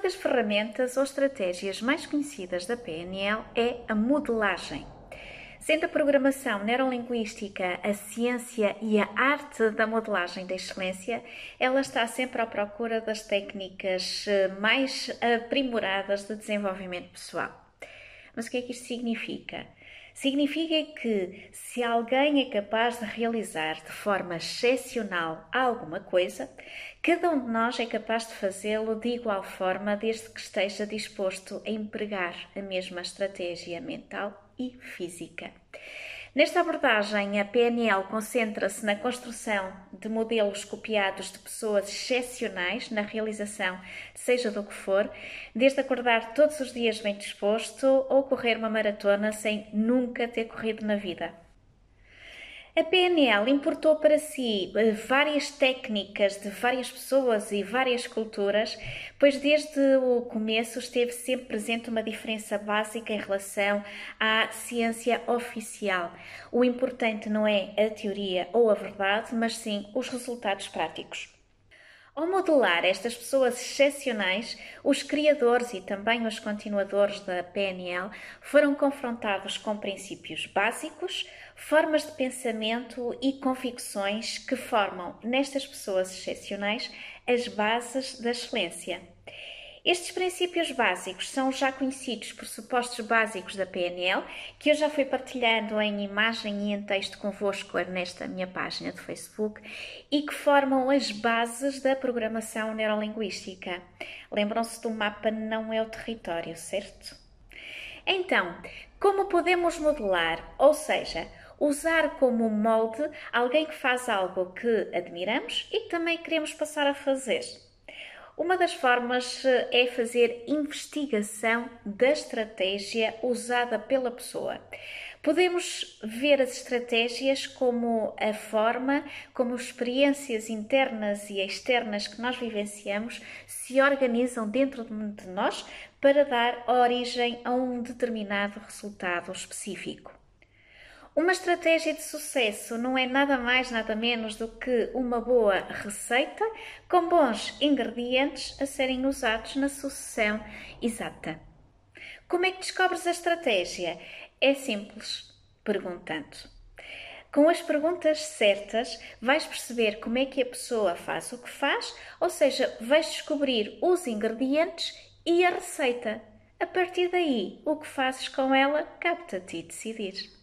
das ferramentas ou estratégias mais conhecidas da PNL é a modelagem. Sendo a programação neurolinguística a ciência e a arte da modelagem da excelência, ela está sempre à procura das técnicas eh, mais aprimoradas de desenvolvimento pessoal. Mas o que é que isto significa? Significa que se alguém é capaz de realizar de forma excepcional alguma coisa, cada um de nós é capaz de fazê-lo de igual forma, desde que esteja disposto a empregar a mesma estratégia mental e física. Nesta abordagem, a PNL concentra-se na construção de modelos copiados de pessoas excepcionais na realização, seja do que for, desde acordar todos os dias bem disposto ou correr uma maratona sem nunca ter corrido na vida. A PNL importou para si eh, várias técnicas de várias pessoas e várias culturas, pois desde o começo esteve sempre presente uma diferença básica em relação à ciência oficial. O importante não é a teoria ou a verdade, mas sim os resultados práticos. Ao modelar estas pessoas excepcionais, os criadores e também os continuadores da PNL foram confrontados com princípios básicos, formas de pensamento e convicções que formam nestas pessoas excepcionais as bases da excelência. Estes princípios básicos são já conhecidos pressupostos básicos da PNL, que eu já fui partilhando em imagem e em texto convosco nesta minha página de Facebook e que formam as bases da programação neurolinguística. Lembram-se do mapa não é o território, certo? Então, como podemos modelar, ou seja, usar como molde alguém que faz algo que admiramos e que também queremos passar a fazer? Uma das formas eh, é fazer investigação da estratégia usada pela pessoa. Podemos ver as estratégias como a forma como experiências internas e externas que nós vivenciamos se organizam dentro de nós para dar origem a um determinado resultado específico. Uma estratégia de sucesso não é nada mais, nada menos do que uma boa receita com bons ingredientes a serem usados na sucessão exata. Como é que descobres a estratégia? É simples, perguntando. Com as perguntas certas, vais perceber como é que a pessoa faz o que faz, ou seja, vais descobrir os ingredientes e a receita. A partir daí, o que fazes com ela, capta-te decidir.